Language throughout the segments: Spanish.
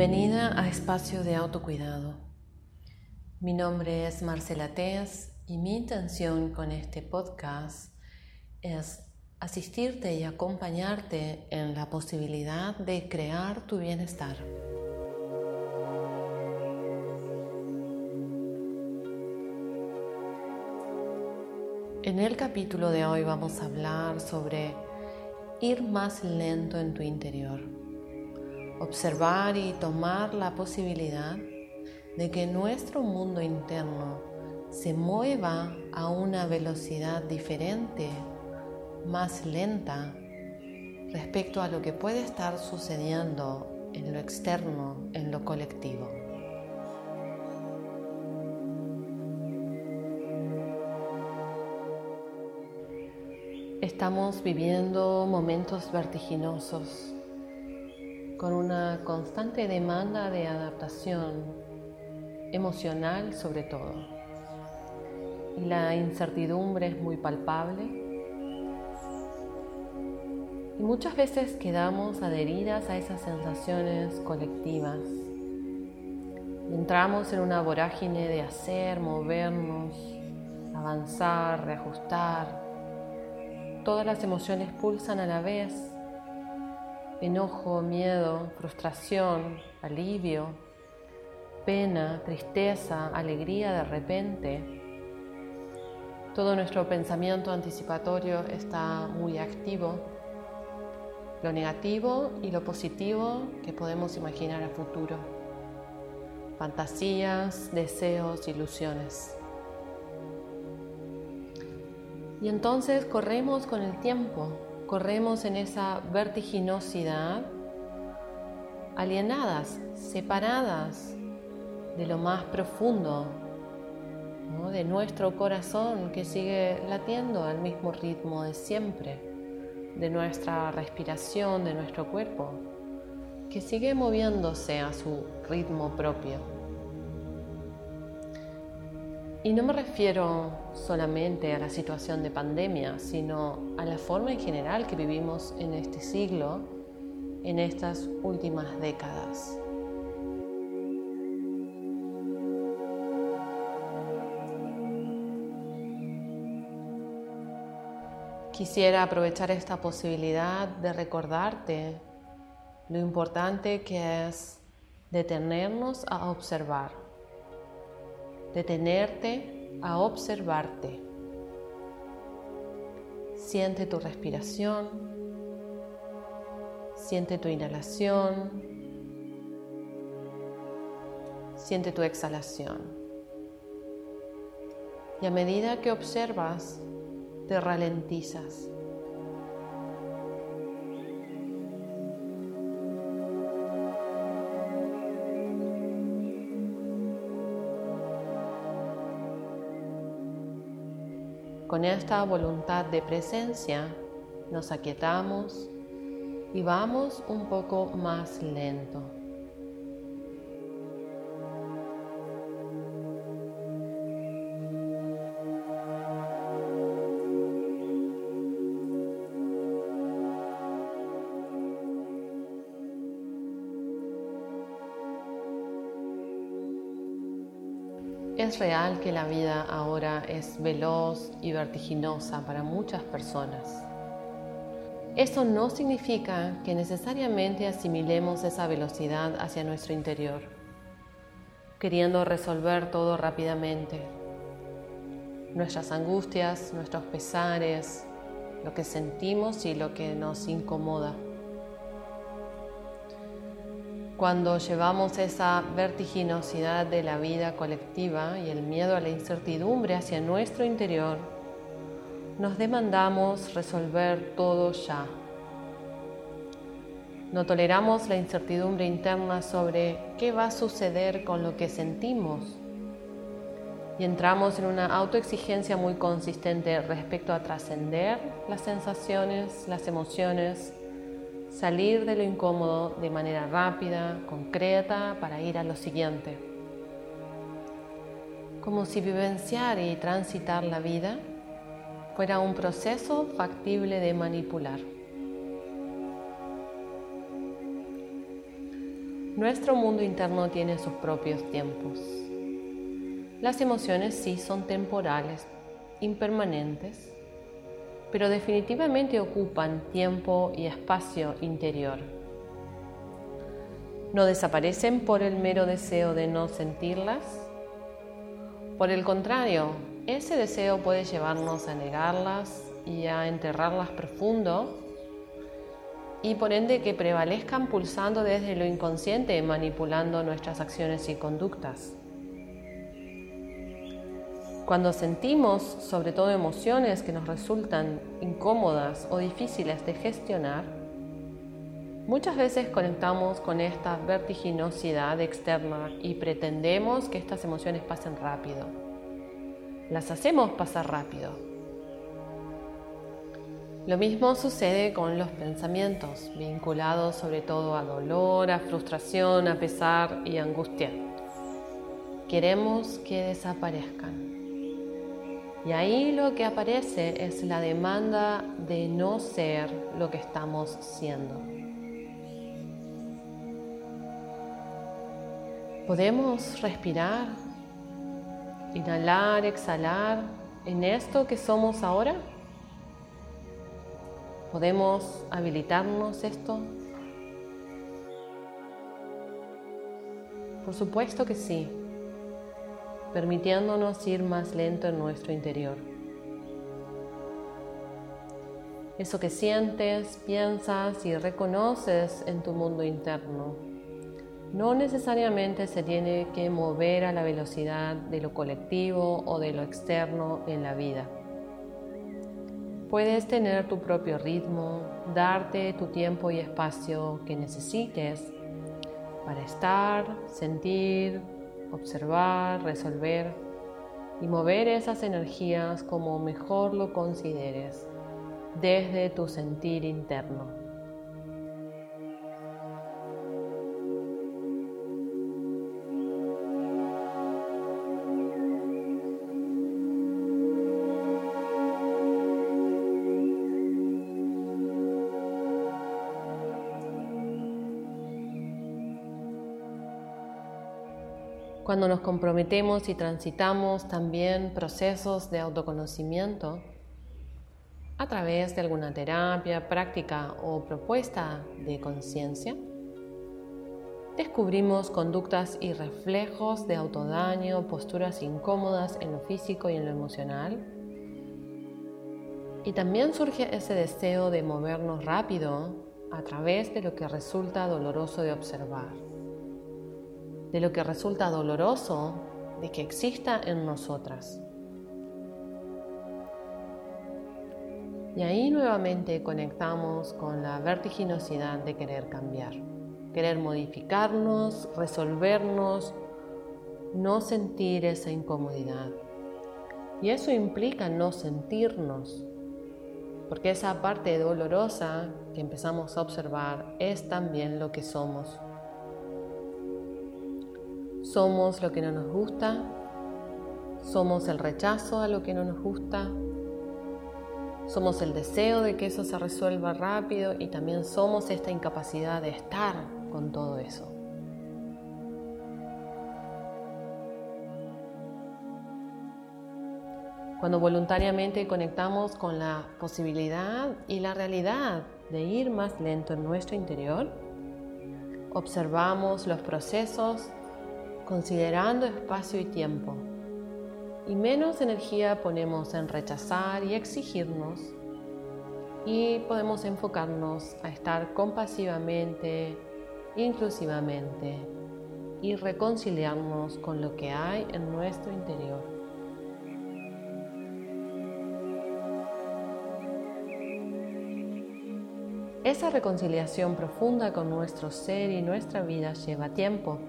Bienvenida a Espacio de Autocuidado. Mi nombre es Marcela Teas y mi intención con este podcast es asistirte y acompañarte en la posibilidad de crear tu bienestar. En el capítulo de hoy vamos a hablar sobre ir más lento en tu interior, observar y tomar la posibilidad de que nuestro mundo interno se mueva a una velocidad diferente, más lenta, respecto a lo que puede estar sucediendo en lo externo, en lo colectivo. Estamos viviendo momentos vertiginosos con una constante demanda de adaptación emocional sobre todo. Y la incertidumbre es muy palpable y muchas veces quedamos adheridas a esas sensaciones colectivas. Entramos en una vorágine de hacer, movernos, avanzar, reajustar, Todas las emociones pulsan a la vez. Enojo, miedo, frustración, alivio, pena, tristeza, alegría de repente. Todo nuestro pensamiento anticipatorio está muy activo. Lo negativo y lo positivo que podemos imaginar a futuro. Fantasías, deseos, ilusiones. Y entonces corremos con el tiempo, corremos en esa vertiginosidad, alienadas, separadas de lo más profundo, de nuestro corazón que sigue latiendo al mismo ritmo de siempre, de nuestra respiración, de nuestro cuerpo, que sigue moviéndose a su ritmo propio. Y no me refiero solamente a la situación de pandemia, sino a la forma en general que vivimos en este siglo, en estas últimas décadas. Quisiera aprovechar esta posibilidad de recordarte lo importante que es detenernos a observar detenerte a observarte. Siente tu respiración, siente tu inhalación, siente tu exhalación. Y a medida que observas, te ralentizas. Con esta voluntad de presencia nos aquietamos y vamos un poco más lento. Real que la vida ahora es veloz y vertiginosa para muchas personas. Eso no significa que necesariamente asimilemos esa velocidad hacia nuestro interior, queriendo resolver todo rápidamente. Nuestras angustias, nuestros pesares, lo que sentimos y lo que nos incomoda. Cuando llevamos esa vertiginosidad de la vida colectiva y el miedo a la incertidumbre hacia nuestro interior, nos demandamos resolver todo ya. No toleramos la incertidumbre interna sobre qué va a suceder con lo que sentimos y entramos en una autoexigencia muy consistente respecto a trascender las sensaciones, las emociones, salir de lo incómodo de manera rápida, concreta, para ir a lo siguiente. Como si vivenciar y transitar la vida fuera un proceso factible de manipular. nuestro mundo interno tiene sus propios tiempos. Las emociones sí son temporales, impermanentes, pero definitivamente ocupan tiempo y espacio interior. No desaparecen por el mero deseo de no sentirlas. Por el contrario, ese deseo puede llevarnos a negarlas y a enterrarlas profundo y por ende que prevalezcan pulsando desde lo inconsciente, manipulando nuestras acciones y conductas. Cuando sentimos sobre todo emociones que nos resultan incómodas o difíciles de gestionar, muchas veces conectamos con esta vertiginosidad externa y pretendemos que estas emociones pasen rápido. Las hacemos pasar rápido, lo mismo sucede con los pensamientos, vinculados sobre todo a dolor, a frustración, a pesar y angustia. Queremos que desaparezcan. Y ahí lo que aparece es la demanda de no ser lo que estamos siendo. Podemos respirar, inhalar, exhalar en esto que somos ahora. ¿Podemos habilitarnos esto? Por supuesto que sí, permitiéndonos ir más lento en nuestro interior. Eso que sientes, piensas y reconoces en tu mundo interno no necesariamente se tiene que mover a la velocidad de lo colectivo o de lo externo en la vida. Puedes tener tu propio ritmo, darte tu tiempo y espacio que necesites para estar, sentir, observar, resolver y mover esas energías como mejor lo consideres desde tu sentir interno. Cuando nos comprometemos y transitamos también procesos de autoconocimiento a través de alguna terapia, práctica o propuesta de conciencia, descubrimos conductas y reflejos de autodaño, posturas incómodas en lo físico y en lo emocional. Y también surge ese deseo de movernos rápido a través de lo que resulta doloroso de observar de lo que resulta doloroso de que exista en nosotras. Y ahí nuevamente conectamos con la vertiginosidad de querer cambiar, querer modificarnos, resolvernos, no sentir esa incomodidad. Y eso implica no sentirnos, porque esa parte dolorosa que empezamos a observar es también lo que somos. Somos lo que no nos gusta, somos el rechazo a lo que no nos gusta, somos el deseo de que eso se resuelva rápido y también somos esta incapacidad de estar con todo eso. Cuando voluntariamente conectamos con la posibilidad y la realidad de ir más lento en nuestro interior, observamos los procesos considerando espacio y tiempo. Y menos energía ponemos en rechazar y exigirnos y podemos enfocarnos a estar compasivamente, inclusivamente y reconciliarnos con lo que hay en nuestro interior. Esa reconciliación profunda con nuestro ser y nuestra vida lleva tiempo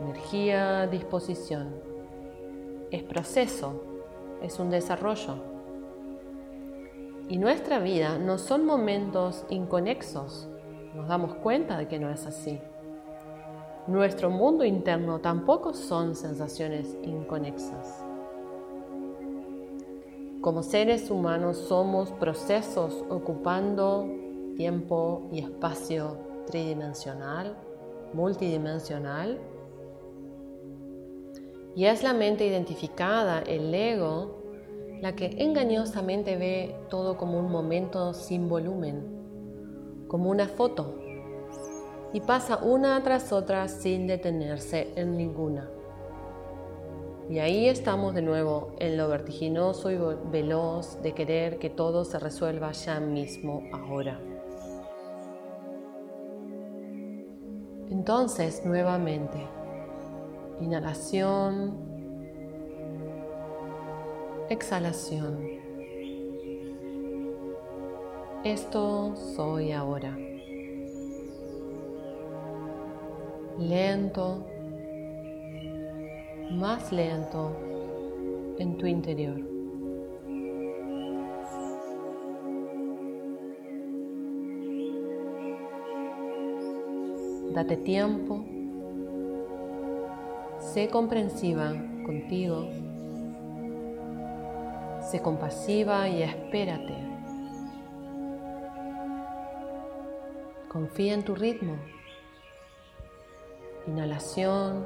energía, disposición. Es proceso, es un desarrollo. Y nuestra vida no son momentos inconexos. Nos damos cuenta de que no es así. Nuestro mundo interno tampoco son sensaciones inconexas. Como seres humanos somos procesos ocupando tiempo y espacio tridimensional multidimensional. Y es la mente identificada, el ego, la que engañosamente ve todo como un momento sin volumen, como una foto, y pasa una tras otra sin detenerse en ninguna. Y ahí estamos de nuevo en lo vertiginoso y veloz de querer que todo se resuelva ya mismo, ahora. Entonces, nuevamente, inhalación, exhalación. Esto soy ahora. Lento más lento en tu interior. Date tiempo, sé comprensiva contigo, sé compasiva y espérate. Confía en tu ritmo. Inhalación,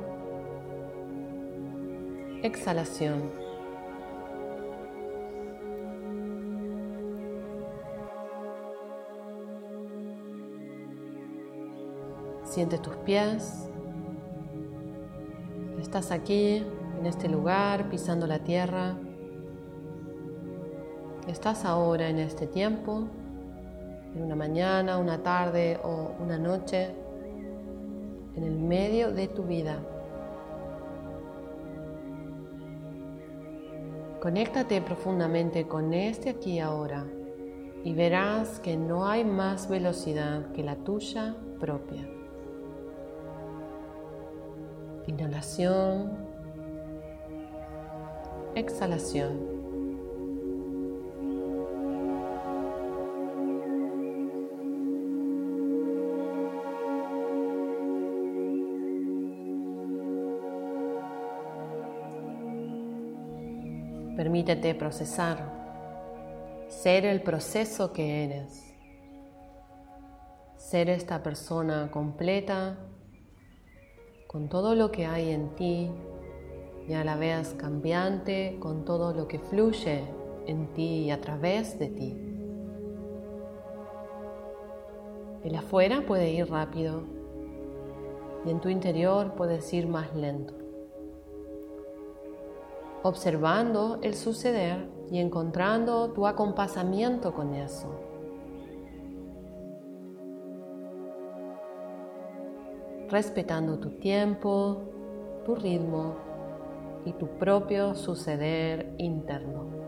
exhalación. Siente tus pies. Estás aquí, en este lugar, pisando la tierra. Estás ahora en este tiempo, en una mañana, una tarde o una noche, en el medio de tu vida. Conéctate profundamente con este aquí ahora y verás que no hay más velocidad que la tuya propia. Inhalación, exhalación. Permítete procesar, ser el proceso que eres, ser esta persona completa con todo lo que hay en ti y a la vez cambiante con todo lo que fluye en ti y a través de ti. El afuera puede ir rápido y en tu interior puedes ir más lento observando el suceder y encontrando tu acompasamiento con eso. Respetando tu tiempo, tu ritmo y tu propio suceder interno.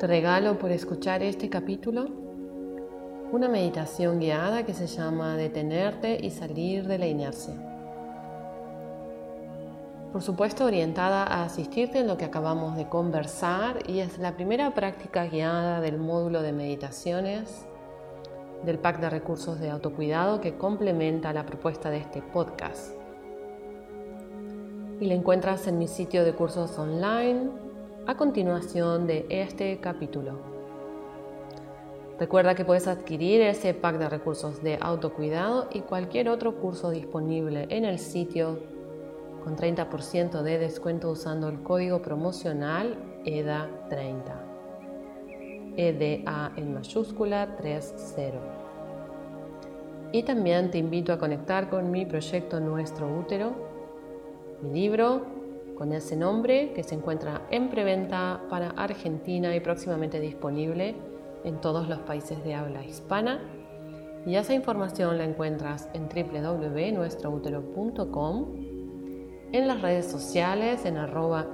Te regalo por escuchar este capítulo una meditación guiada que se llama Detenerte y salir de la inercia. Por supuesto orientada a asistirte en lo que acabamos de conversar y es la primera práctica guiada del módulo de meditaciones del pack de recursos de autocuidado que complementa la propuesta de este podcast. Y la encuentras en mi sitio de cursos online a continuación de este capítulo. Recuerda que puedes adquirir ese pack de recursos de autocuidado y cualquier otro curso disponible en el sitio con 30% de descuento usando el código promocional EDA30. EDA en mayúscula 30. Y también te invito a conectar con mi proyecto Nuestro Útero, mi libro con ese nombre que se encuentra en preventa para Argentina y próximamente disponible en todos los países de habla hispana. Y esa información la encuentras en www.nuestroutero.com, en las redes sociales, en arroba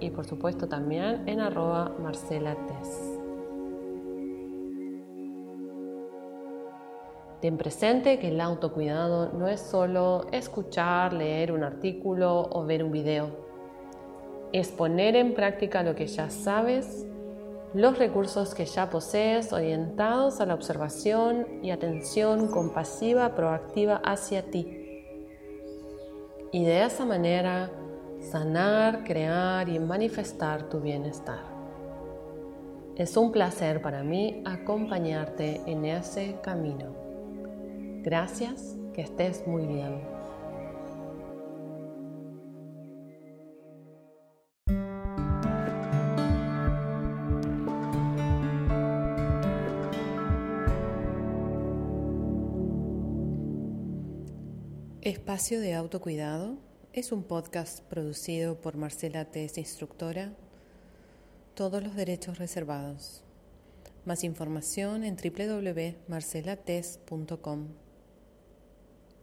y por supuesto también en arroba marcelates. Ten presente que el autocuidado no es solo escuchar, leer un artículo o ver un video. Es poner en práctica lo que ya sabes los recursos que ya posees orientados a la observación y atención compasiva, proactiva hacia ti. Y de esa manera sanar, crear y manifestar tu bienestar. Es un placer para mí acompañarte en ese camino. Gracias, que estés muy bien. Espacio de Autocuidado es un podcast producido por Marcela Tess, instructora. Todos los derechos reservados. Más información en www.marcelates.com.